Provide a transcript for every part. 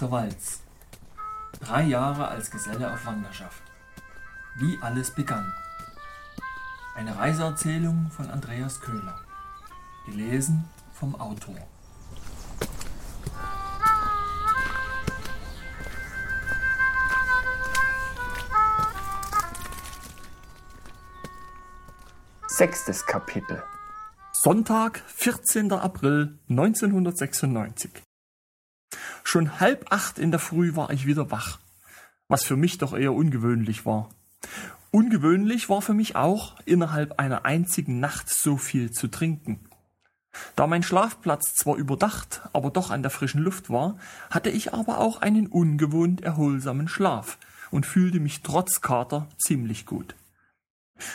der Walz. Drei Jahre als Geselle auf Wanderschaft. Wie alles begann. Eine Reiseerzählung von Andreas Köhler. Gelesen vom Autor. Sechstes Kapitel Sonntag, 14. April 1996. Schon halb acht in der Früh war ich wieder wach, was für mich doch eher ungewöhnlich war. Ungewöhnlich war für mich auch, innerhalb einer einzigen Nacht so viel zu trinken. Da mein Schlafplatz zwar überdacht, aber doch an der frischen Luft war, hatte ich aber auch einen ungewohnt erholsamen Schlaf und fühlte mich trotz Kater ziemlich gut.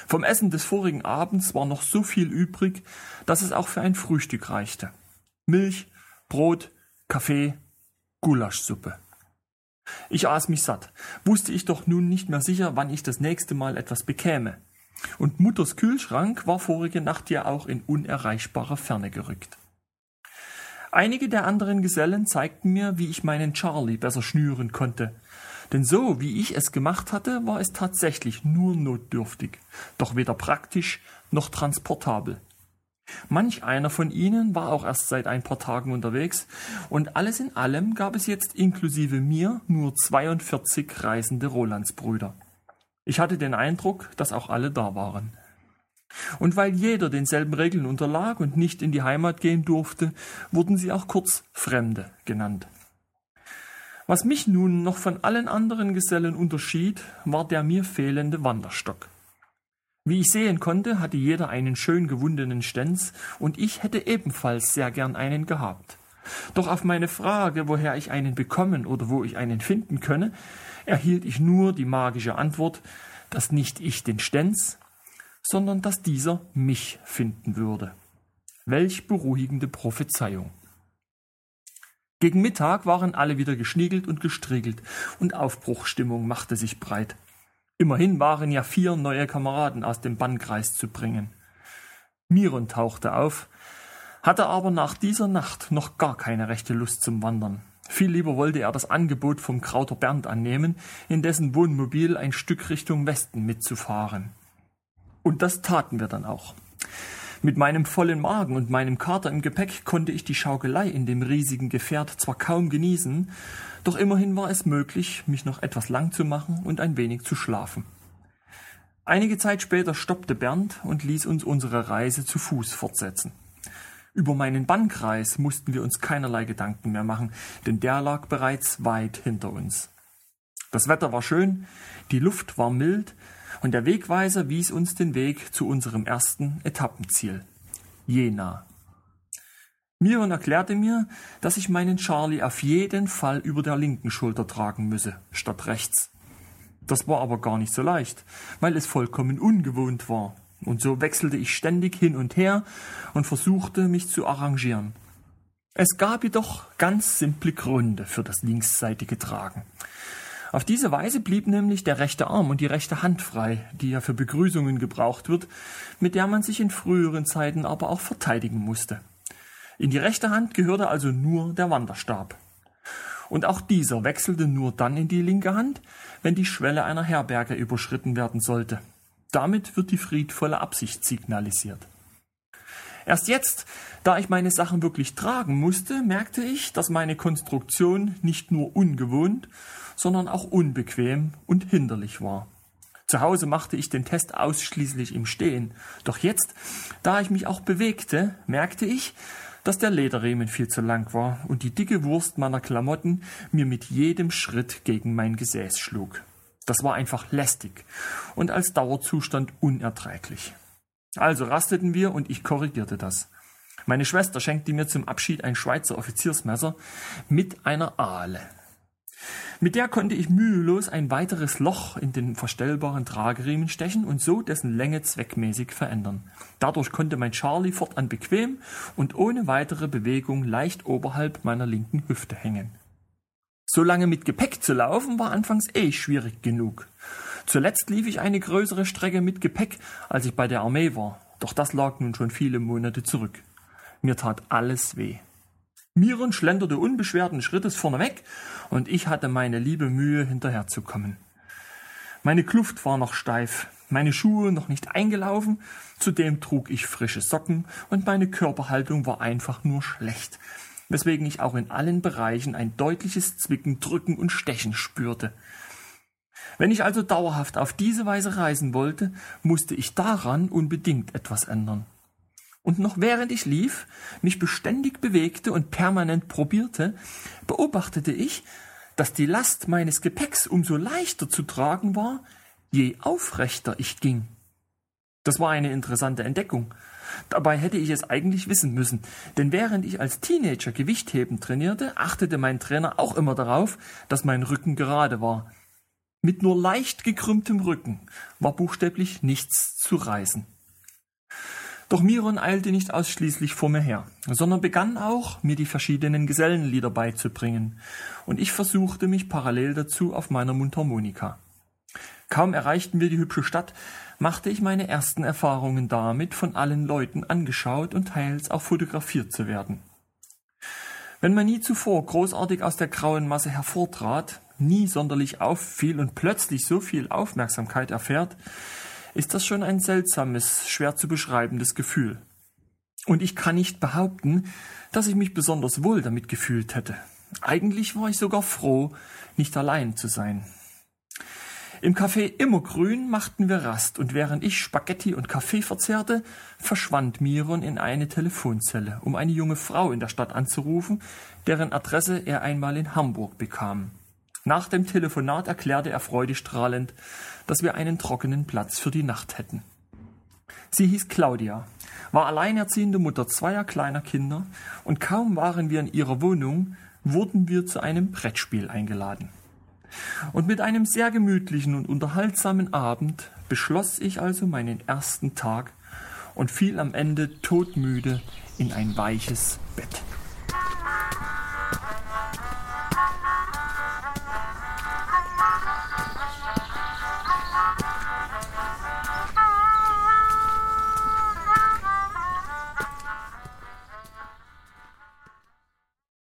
Vom Essen des vorigen Abends war noch so viel übrig, dass es auch für ein Frühstück reichte. Milch, Brot, Kaffee, Gulaschsuppe. Ich aß mich satt, wusste ich doch nun nicht mehr sicher, wann ich das nächste Mal etwas bekäme. Und Mutters Kühlschrank war vorige Nacht ja auch in unerreichbarer Ferne gerückt. Einige der anderen Gesellen zeigten mir, wie ich meinen Charlie besser schnüren konnte, denn so wie ich es gemacht hatte, war es tatsächlich nur notdürftig, doch weder praktisch noch transportabel. Manch einer von ihnen war auch erst seit ein paar Tagen unterwegs, und alles in allem gab es jetzt inklusive mir nur 42 reisende Rolandsbrüder. Ich hatte den Eindruck, dass auch alle da waren. Und weil jeder denselben Regeln unterlag und nicht in die Heimat gehen durfte, wurden sie auch kurz Fremde genannt. Was mich nun noch von allen anderen Gesellen unterschied, war der mir fehlende Wanderstock. Wie ich sehen konnte, hatte jeder einen schön gewundenen Stenz, und ich hätte ebenfalls sehr gern einen gehabt. Doch auf meine Frage, woher ich einen bekommen oder wo ich einen finden könne, erhielt ich nur die magische Antwort, dass nicht ich den Stenz, sondern dass dieser mich finden würde. Welch beruhigende Prophezeiung. Gegen Mittag waren alle wieder geschniegelt und gestriegelt, und Aufbruchstimmung machte sich breit. Immerhin waren ja vier neue Kameraden aus dem Bannkreis zu bringen. Miron tauchte auf, hatte aber nach dieser Nacht noch gar keine rechte Lust zum Wandern. Viel lieber wollte er das Angebot vom Krauter Bernd annehmen, in dessen Wohnmobil ein Stück Richtung Westen mitzufahren. Und das taten wir dann auch. Mit meinem vollen Magen und meinem Kater im Gepäck konnte ich die Schaukelei in dem riesigen Gefährt zwar kaum genießen, doch immerhin war es möglich, mich noch etwas lang zu machen und ein wenig zu schlafen. Einige Zeit später stoppte Bernd und ließ uns unsere Reise zu Fuß fortsetzen. Über meinen Bannkreis mussten wir uns keinerlei Gedanken mehr machen, denn der lag bereits weit hinter uns. Das Wetter war schön, die Luft war mild, und der Wegweiser wies uns den Weg zu unserem ersten Etappenziel, Jena. Miron erklärte mir, dass ich meinen Charlie auf jeden Fall über der linken Schulter tragen müsse, statt rechts. Das war aber gar nicht so leicht, weil es vollkommen ungewohnt war. Und so wechselte ich ständig hin und her und versuchte, mich zu arrangieren. Es gab jedoch ganz simple Gründe für das linksseitige Tragen. Auf diese Weise blieb nämlich der rechte Arm und die rechte Hand frei, die ja für Begrüßungen gebraucht wird, mit der man sich in früheren Zeiten aber auch verteidigen musste. In die rechte Hand gehörte also nur der Wanderstab. Und auch dieser wechselte nur dann in die linke Hand, wenn die Schwelle einer Herberge überschritten werden sollte. Damit wird die friedvolle Absicht signalisiert. Erst jetzt, da ich meine Sachen wirklich tragen musste, merkte ich, dass meine Konstruktion nicht nur ungewohnt, sondern auch unbequem und hinderlich war. Zu Hause machte ich den Test ausschließlich im Stehen. Doch jetzt, da ich mich auch bewegte, merkte ich, dass der Lederriemen viel zu lang war und die dicke Wurst meiner Klamotten mir mit jedem Schritt gegen mein Gesäß schlug. Das war einfach lästig und als Dauerzustand unerträglich. Also rasteten wir und ich korrigierte das. Meine Schwester schenkte mir zum Abschied ein Schweizer Offiziersmesser mit einer Ahle. Mit der konnte ich mühelos ein weiteres Loch in den verstellbaren Trageriemen stechen und so dessen Länge zweckmäßig verändern. Dadurch konnte mein Charlie fortan bequem und ohne weitere Bewegung leicht oberhalb meiner linken Hüfte hängen. So lange mit Gepäck zu laufen war anfangs eh schwierig genug. Zuletzt lief ich eine größere Strecke mit Gepäck, als ich bei der Armee war, doch das lag nun schon viele Monate zurück. Mir tat alles weh. Miron schlenderte unbeschwerten Schrittes vorneweg und ich hatte meine liebe Mühe, hinterherzukommen. Meine Kluft war noch steif, meine Schuhe noch nicht eingelaufen, zudem trug ich frische Socken und meine Körperhaltung war einfach nur schlecht, weswegen ich auch in allen Bereichen ein deutliches Zwicken, Drücken und Stechen spürte. Wenn ich also dauerhaft auf diese Weise reisen wollte, musste ich daran unbedingt etwas ändern. Und noch während ich lief, mich beständig bewegte und permanent probierte, beobachtete ich, dass die Last meines Gepäcks umso leichter zu tragen war, je aufrechter ich ging. Das war eine interessante Entdeckung. Dabei hätte ich es eigentlich wissen müssen, denn während ich als Teenager Gewichtheben trainierte, achtete mein Trainer auch immer darauf, dass mein Rücken gerade war. Mit nur leicht gekrümmtem Rücken war buchstäblich nichts zu reißen. Doch Miron eilte nicht ausschließlich vor mir her, sondern begann auch, mir die verschiedenen Gesellenlieder beizubringen, und ich versuchte mich parallel dazu auf meiner Mundharmonika. Kaum erreichten wir die hübsche Stadt, machte ich meine ersten Erfahrungen damit, von allen Leuten angeschaut und teils auch fotografiert zu werden. Wenn man nie zuvor großartig aus der grauen Masse hervortrat, nie sonderlich auffiel und plötzlich so viel Aufmerksamkeit erfährt, ist das schon ein seltsames, schwer zu beschreibendes Gefühl. Und ich kann nicht behaupten, dass ich mich besonders wohl damit gefühlt hätte. Eigentlich war ich sogar froh, nicht allein zu sein. Im Café Immergrün machten wir Rast und während ich Spaghetti und Kaffee verzehrte, verschwand Miron in eine Telefonzelle, um eine junge Frau in der Stadt anzurufen, deren Adresse er einmal in Hamburg bekam. Nach dem Telefonat erklärte er freudestrahlend, dass wir einen trockenen Platz für die Nacht hätten. Sie hieß Claudia, war alleinerziehende Mutter zweier kleiner Kinder und kaum waren wir in ihrer Wohnung, wurden wir zu einem Brettspiel eingeladen. Und mit einem sehr gemütlichen und unterhaltsamen Abend beschloss ich also meinen ersten Tag und fiel am Ende todmüde in ein weiches Bett.